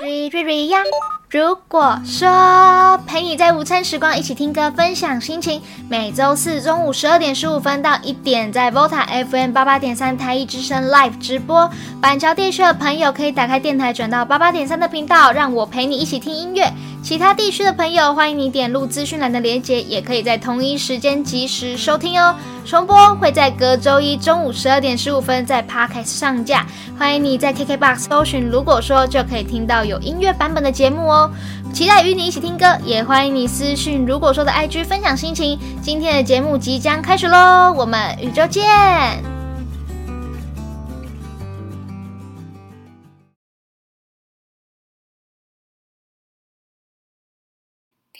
瑞瑞瑞呀！如果说陪你在午餐时光一起听歌分享心情，每周四中午十二点十五分到一点，在 VOTA FM 八八点三台一之声 Live 直播。板桥地区的朋友可以打开电台转到八八点三的频道，让我陪你一起听音乐。其他地区的朋友，欢迎你点入资讯栏的链接，也可以在同一时间及时收听哦。重播会在隔周一中午十二点十五分在 Podcast 上架，欢迎你在 KKBOX 搜寻，如果说就可以听到有音乐版本的节目哦。期待与你一起听歌，也欢迎你私讯，如果说的 IG 分享心情。今天的节目即将开始喽，我们宇宙见。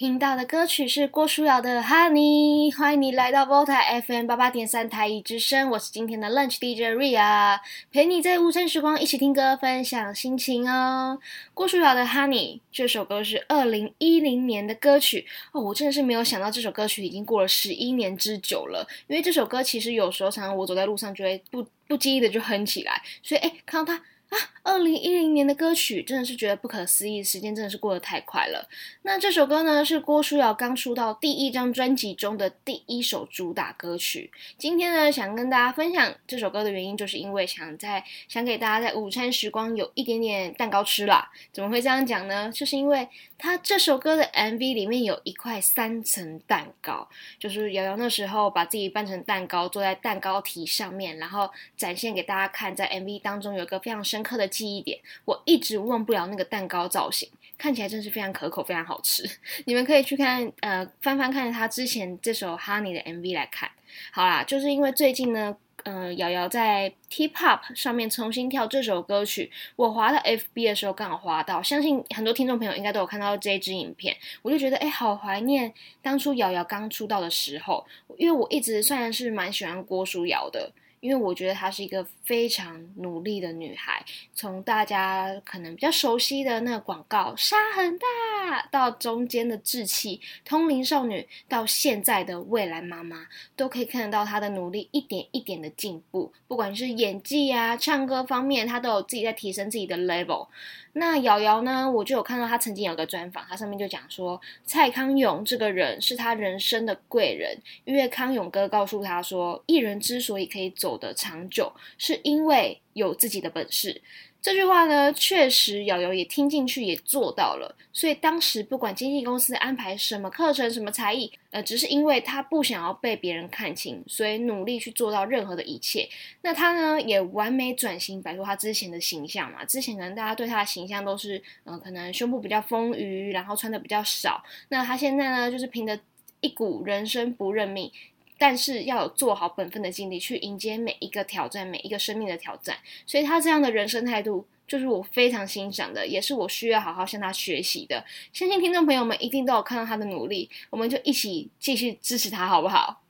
听到的歌曲是郭书瑶的《Honey》，欢迎你来到 Vota FM 八八点三台一之声，我是今天的 Lunch DJ Ria，陪你在无声时光一起听歌，分享心情哦。郭书瑶的《Honey》这首歌是二零一零年的歌曲哦，我真的是没有想到这首歌曲已经过了十一年之久了，因为这首歌其实有时候常常我走在路上就会不不经意的就哼起来，所以哎，看到它。啊，二零一零年的歌曲真的是觉得不可思议，时间真的是过得太快了。那这首歌呢，是郭书瑶刚出道第一张专辑中的第一首主打歌曲。今天呢，想跟大家分享这首歌的原因，就是因为想在想给大家在午餐时光有一点点蛋糕吃啦。怎么会这样讲呢？就是因为他这首歌的 MV 里面有一块三层蛋糕，就是瑶瑶那时候把自己扮成蛋糕，坐在蛋糕体上面，然后展现给大家看，在 MV 当中有一个非常深。刻的记忆点，我一直忘不了那个蛋糕造型，看起来真是非常可口，非常好吃。你们可以去看，呃，翻翻看他之前这首《Honey》的 MV 来看。好啦，就是因为最近呢，呃，瑶瑶在 T Pop 上面重新跳这首歌曲，我滑到 FB 的时候刚好滑到，相信很多听众朋友应该都有看到这支影片，我就觉得哎，好怀念当初瑶瑶刚出道的时候，因为我一直算是蛮喜欢郭书瑶的。因为我觉得她是一个非常努力的女孩，从大家可能比较熟悉的那个广告“沙很大”，到中间的稚气通灵少女，到现在的未来妈妈，都可以看得到她的努力一点一点的进步。不管是演技啊、唱歌方面，她都有自己在提升自己的 level。那瑶瑶呢？我就有看到她曾经有个专访，她上面就讲说，蔡康永这个人是他人生的贵人，因为康永哥告诉他说，艺人之所以可以走得长久，是因为有自己的本事。这句话呢，确实瑶瑶也听进去，也做到了。所以当时不管经纪公司安排什么课程、什么才艺，呃，只是因为他不想要被别人看清，所以努力去做到任何的一切。那他呢，也完美转型，摆脱他之前的形象嘛。之前可能大家对他的形象都是，呃，可能胸部比较丰腴，然后穿的比较少。那他现在呢，就是凭着一股人生不认命。但是要有做好本分的精力去迎接每一个挑战，每一个生命的挑战。所以他这样的人生态度，就是我非常欣赏的，也是我需要好好向他学习的。相信听众朋友们一定都有看到他的努力，我们就一起继续支持他，好不好？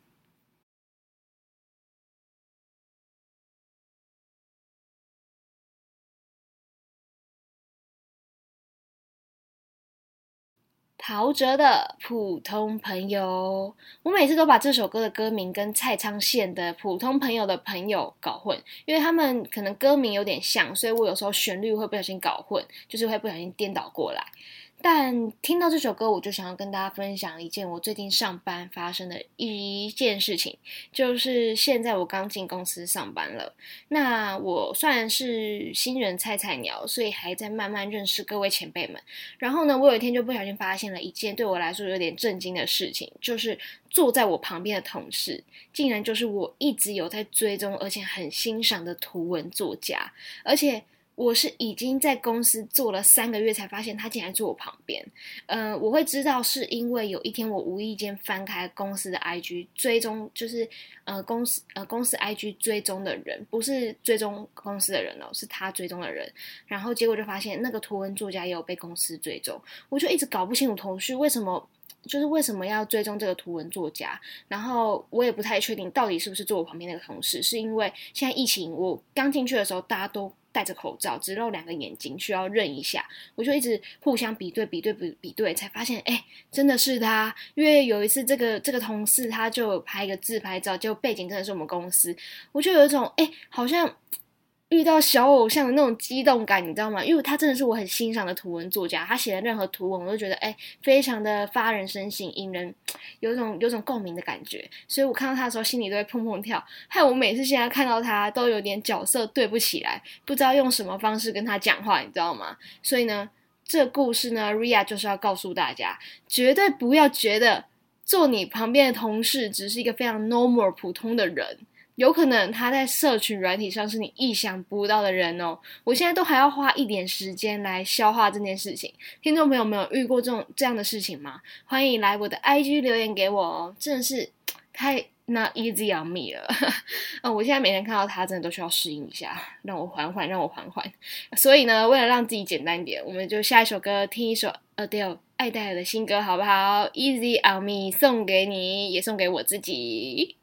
陶喆的《普通朋友》，我每次都把这首歌的歌名跟蔡昌宪的《普通朋友的朋友》搞混，因为他们可能歌名有点像，所以我有时候旋律会不小心搞混，就是会不小心颠倒过来。但听到这首歌，我就想要跟大家分享一件我最近上班发生的一件事情，就是现在我刚进公司上班了。那我算是新人菜菜鸟，所以还在慢慢认识各位前辈们。然后呢，我有一天就不小心发现了一件对我来说有点震惊的事情，就是坐在我旁边的同事，竟然就是我一直有在追踪而且很欣赏的图文作家，而且。我是已经在公司做了三个月，才发现他竟然坐我旁边。嗯，我会知道是因为有一天我无意间翻开公司的 IG 追踪，就是呃公司呃公司 IG 追踪的人，不是追踪公司的人哦，是他追踪的人。然后结果就发现那个图文作家也有被公司追踪，我就一直搞不清楚头绪，为什么就是为什么要追踪这个图文作家？然后我也不太确定到底是不是坐我旁边那个同事，是因为现在疫情，我刚进去的时候大家都。戴着口罩，只露两个眼睛，需要认一下。我就一直互相比对、比对、比比对，才发现，哎，真的是他。因为有一次，这个这个同事他就拍一个自拍照，就背景真的是我们公司，我就有一种，哎，好像遇到小偶像的那种激动感，你知道吗？因为他真的是我很欣赏的图文作家，他写的任何图文我都觉得哎，非常的发人深省，引人有种有种共鸣的感觉。所以我看到他的时候，心里都会砰砰跳。害我每次现在看到他，都有点角色对不起来，不知道用什么方式跟他讲话，你知道吗？所以呢，这故事呢，Ria 就是要告诉大家，绝对不要觉得做你旁边的同事只是一个非常 normal 普通的人。有可能他在社群软体上是你意想不到的人哦。我现在都还要花一点时间来消化这件事情。听众朋友没有遇过这种这样的事情吗？欢迎来我的 IG 留言给我哦，真的是太 not easy on me 了。嗯，我现在每天看到他，真的都需要适应一下，让我缓缓，让我缓缓。所以呢，为了让自己简单一点，我们就下一首歌，听一首 Adele 爱戴尔的新歌，好不好？Easy on me，送给你，也送给我自己。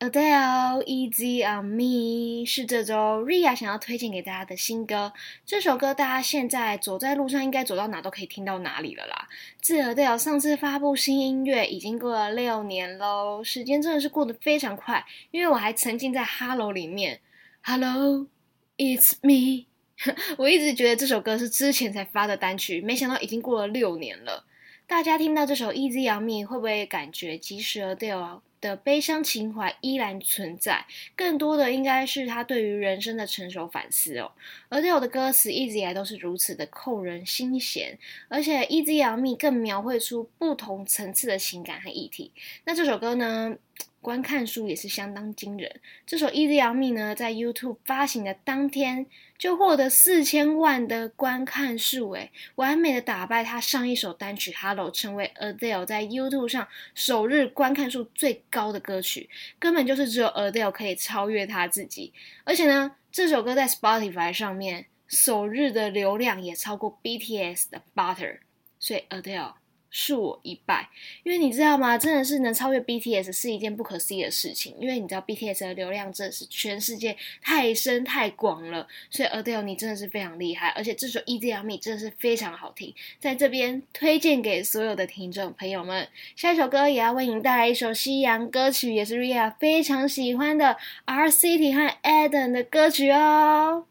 Adele Easy on Me 是这周 Ria 想要推荐给大家的新歌。这首歌大家现在走在路上，应该走到哪都可以听到哪里了啦。自 Adele 上次发布新音乐已经过了六年喽，时间真的是过得非常快。因为我还沉浸在 Hello 里面，Hello It's Me。我一直觉得这首歌是之前才发的单曲，没想到已经过了六年了。大家听到这首 Easy on Me 会不会感觉即使 Adele？的悲伤情怀依然存在，更多的应该是他对于人生的成熟反思哦。而且我的歌词一直以来都是如此的扣人心弦，而且《Easy Me》更描绘出不同层次的情感和议题。那这首歌呢？观看数也是相当惊人。这首《Easy on Me》呢，在 YouTube 发行的当天就获得四千万的观看数，诶，完美的打败他上一首单曲《Hello》，成为 Adele 在 YouTube 上首日观看数最高的歌曲，根本就是只有 Adele 可以超越他自己。而且呢，这首歌在 Spotify 上面首日的流量也超过 BTS 的 Butter，所以 Adele。恕我一拜，因为你知道吗？真的是能超越 BTS 是一件不可思议的事情。因为你知道 BTS 的流量真的是全世界太深太广了，所以 Adele 你真的是非常厉害，而且这首 Easy on Me 真的是非常好听，在这边推荐给所有的听众朋友们。下一首歌也要为您带来一首西洋歌曲，也是 Ria 非常喜欢的 R City 和 Eden 的歌曲哦。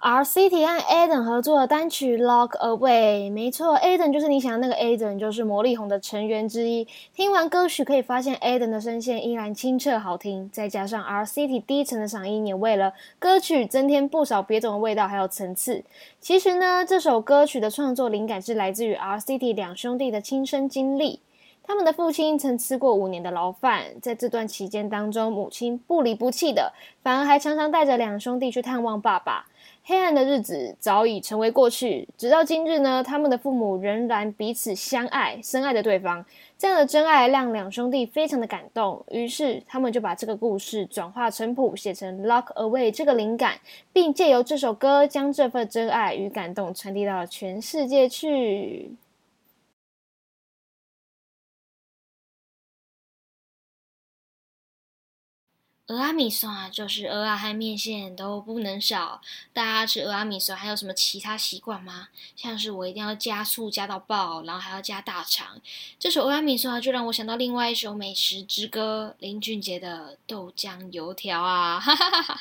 RCT 和 Aden 合作的单曲《Lock Away》，没错，Aden 就是你想的那个 Aden，就是魔力红的成员之一。听完歌曲可以发现，Aden 的声线依然清澈好听，再加上 RCT 低沉的嗓音，也为了歌曲增添不少别种的味道还有层次。其实呢，这首歌曲的创作灵感是来自于 RCT 两兄弟的亲身经历。他们的父亲曾吃过五年的牢饭，在这段期间当中，母亲不离不弃的，反而还常常带着两兄弟去探望爸爸。黑暗的日子早已成为过去，直到今日呢，他们的父母仍然彼此相爱，深爱着对方。这样的真爱让两兄弟非常的感动，于是他们就把这个故事转化成谱，写成《Lock Away》这个灵感，并借由这首歌将这份真爱与感动传递到全世界去。鹅阿米索啊，就是鹅啊和面线都不能少。大家吃鹅阿米索还有什么其他习惯吗？像是我一定要加醋加到爆，然后还要加大肠。这首鹅阿米索啊，就让我想到另外一首美食之歌——林俊杰的豆浆油条啊！哈哈哈哈。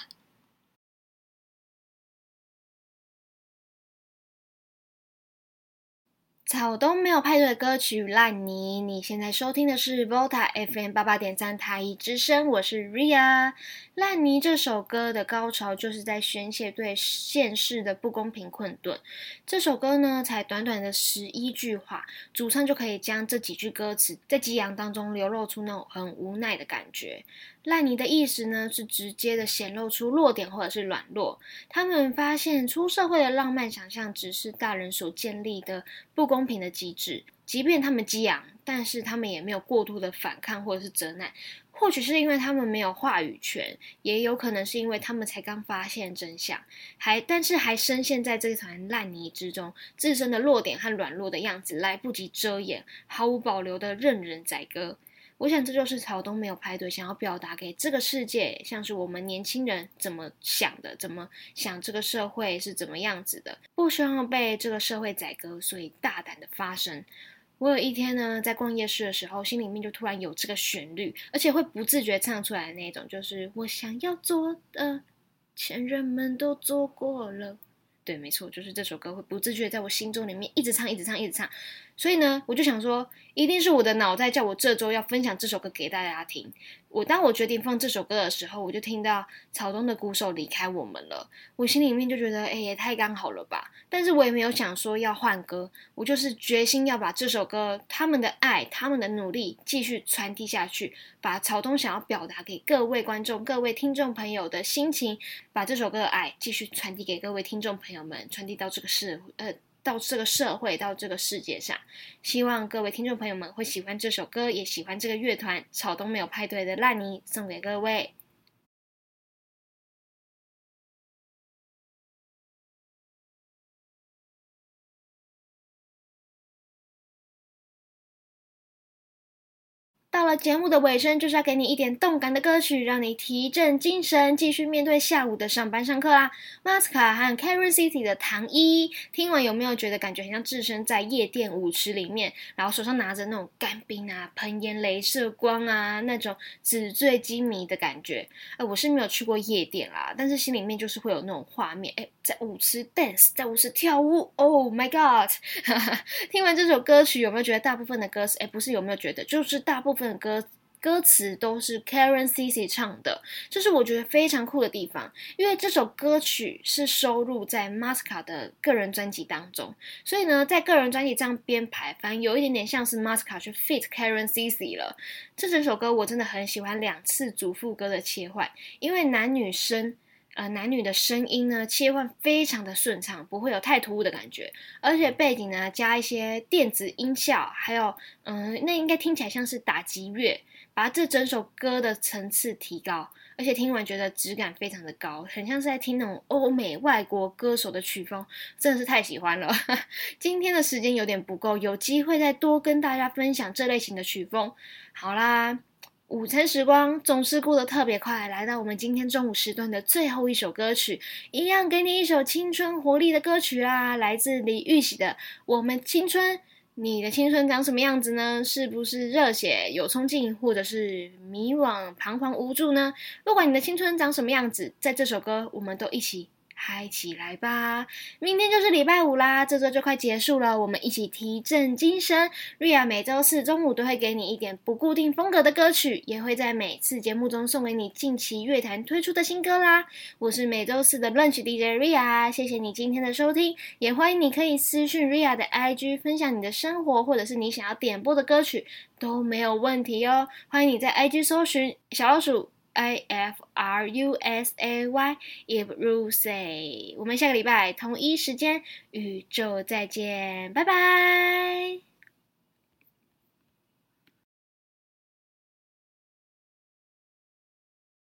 草东没有派对的歌曲《烂泥》，你现在收听的是 Volta FM 八八点三台一之声，我是 Ria。《烂泥》这首歌的高潮就是在宣泄对现世的不公平困顿。这首歌呢，才短短的十一句话，主唱就可以将这几句歌词在激昂当中流露出那种很无奈的感觉。烂泥的意思呢，是直接的显露出弱点或者是软弱。他们发现出社会的浪漫想象只是大人所建立的不公平的机制，即便他们激昂，但是他们也没有过度的反抗或者是责难。或许是因为他们没有话语权，也有可能是因为他们才刚发现真相，还但是还深陷在这团烂泥之中，自身的弱点和软弱的样子来不及遮掩，毫无保留的任人宰割。我想这就是草东没有派对想要表达给这个世界，像是我们年轻人怎么想的，怎么想这个社会是怎么样子的，不希望被这个社会宰割，所以大胆的发声。我有一天呢，在逛夜市的时候，心里面就突然有这个旋律，而且会不自觉唱出来的那种，就是我想要做的，前人们都做过了。对，没错，就是这首歌会不自觉在我心中里面一直唱，一直唱，一直唱。所以呢，我就想说，一定是我的脑袋叫我这周要分享这首歌给大家听。我当我决定放这首歌的时候，我就听到草东的鼓手离开我们了，我心里面就觉得，哎，也太刚好了吧。但是我也没有想说要换歌，我就是决心要把这首歌他们的爱、他们的努力继续传递下去，把草东想要表达给各位观众、各位听众朋友的心情，把这首歌的爱继续传递给各位听众朋友们，传递到这个社呃。到这个社会，到这个世界上，希望各位听众朋友们会喜欢这首歌，也喜欢这个乐团草东没有派对的烂泥，送给各位。到了节目的尾声，就是要给你一点动感的歌曲，让你提振精神，继续面对下午的上班上课啦。Masca 和 Karen City 的唐一，听完有没有觉得感觉很像置身在夜店舞池里面，然后手上拿着那种干冰啊、喷烟、镭射光啊，那种纸醉金迷的感觉？哎，我是没有去过夜店啦，但是心里面就是会有那种画面，哎，在舞池 dance，在舞池跳舞，Oh my God！听完这首歌曲，有没有觉得大部分的歌词，哎，不是有没有觉得，就是大部分。歌歌词都是 Karen Cici 唱的，这是我觉得非常酷的地方。因为这首歌曲是收录在 Masca 的个人专辑当中，所以呢，在个人专辑这样编排，反正有一点点像是 Masca 去 fit Karen Cici 了。这整首歌我真的很喜欢两次主副歌的切换，因为男女生呃男女的声音呢切换非常的顺畅，不会有太突兀的感觉，而且背景呢加一些电子音效，还有嗯，那应该听起来像是打击乐。把这整首歌的层次提高，而且听完觉得质感非常的高，很像是在听那种欧美外国歌手的曲风，真的是太喜欢了。今天的时间有点不够，有机会再多跟大家分享这类型的曲风。好啦，午餐时光总是过得特别快，来到我们今天中午时段的最后一首歌曲，一样给你一首青春活力的歌曲啦，来自李玉玺的《我们青春》。你的青春长什么样子呢？是不是热血有冲劲，或者是迷惘彷徨无助呢？不管你的青春长什么样子，在这首歌，我们都一起。嗨起来吧！明天就是礼拜五啦，这周就快结束了，我们一起提振精神。瑞亚每周四中午都会给你一点不固定风格的歌曲，也会在每次节目中送给你近期乐坛推出的新歌啦。我是每周四的 Lunch DJ Ria，谢谢你今天的收听，也欢迎你可以私讯 Ria 的 IG 分享你的生活，或者是你想要点播的歌曲都没有问题哦。欢迎你在 IG 搜寻小老鼠。I F R U S A Y If Ru Say，我们下个礼拜同一时间宇宙再见，拜拜。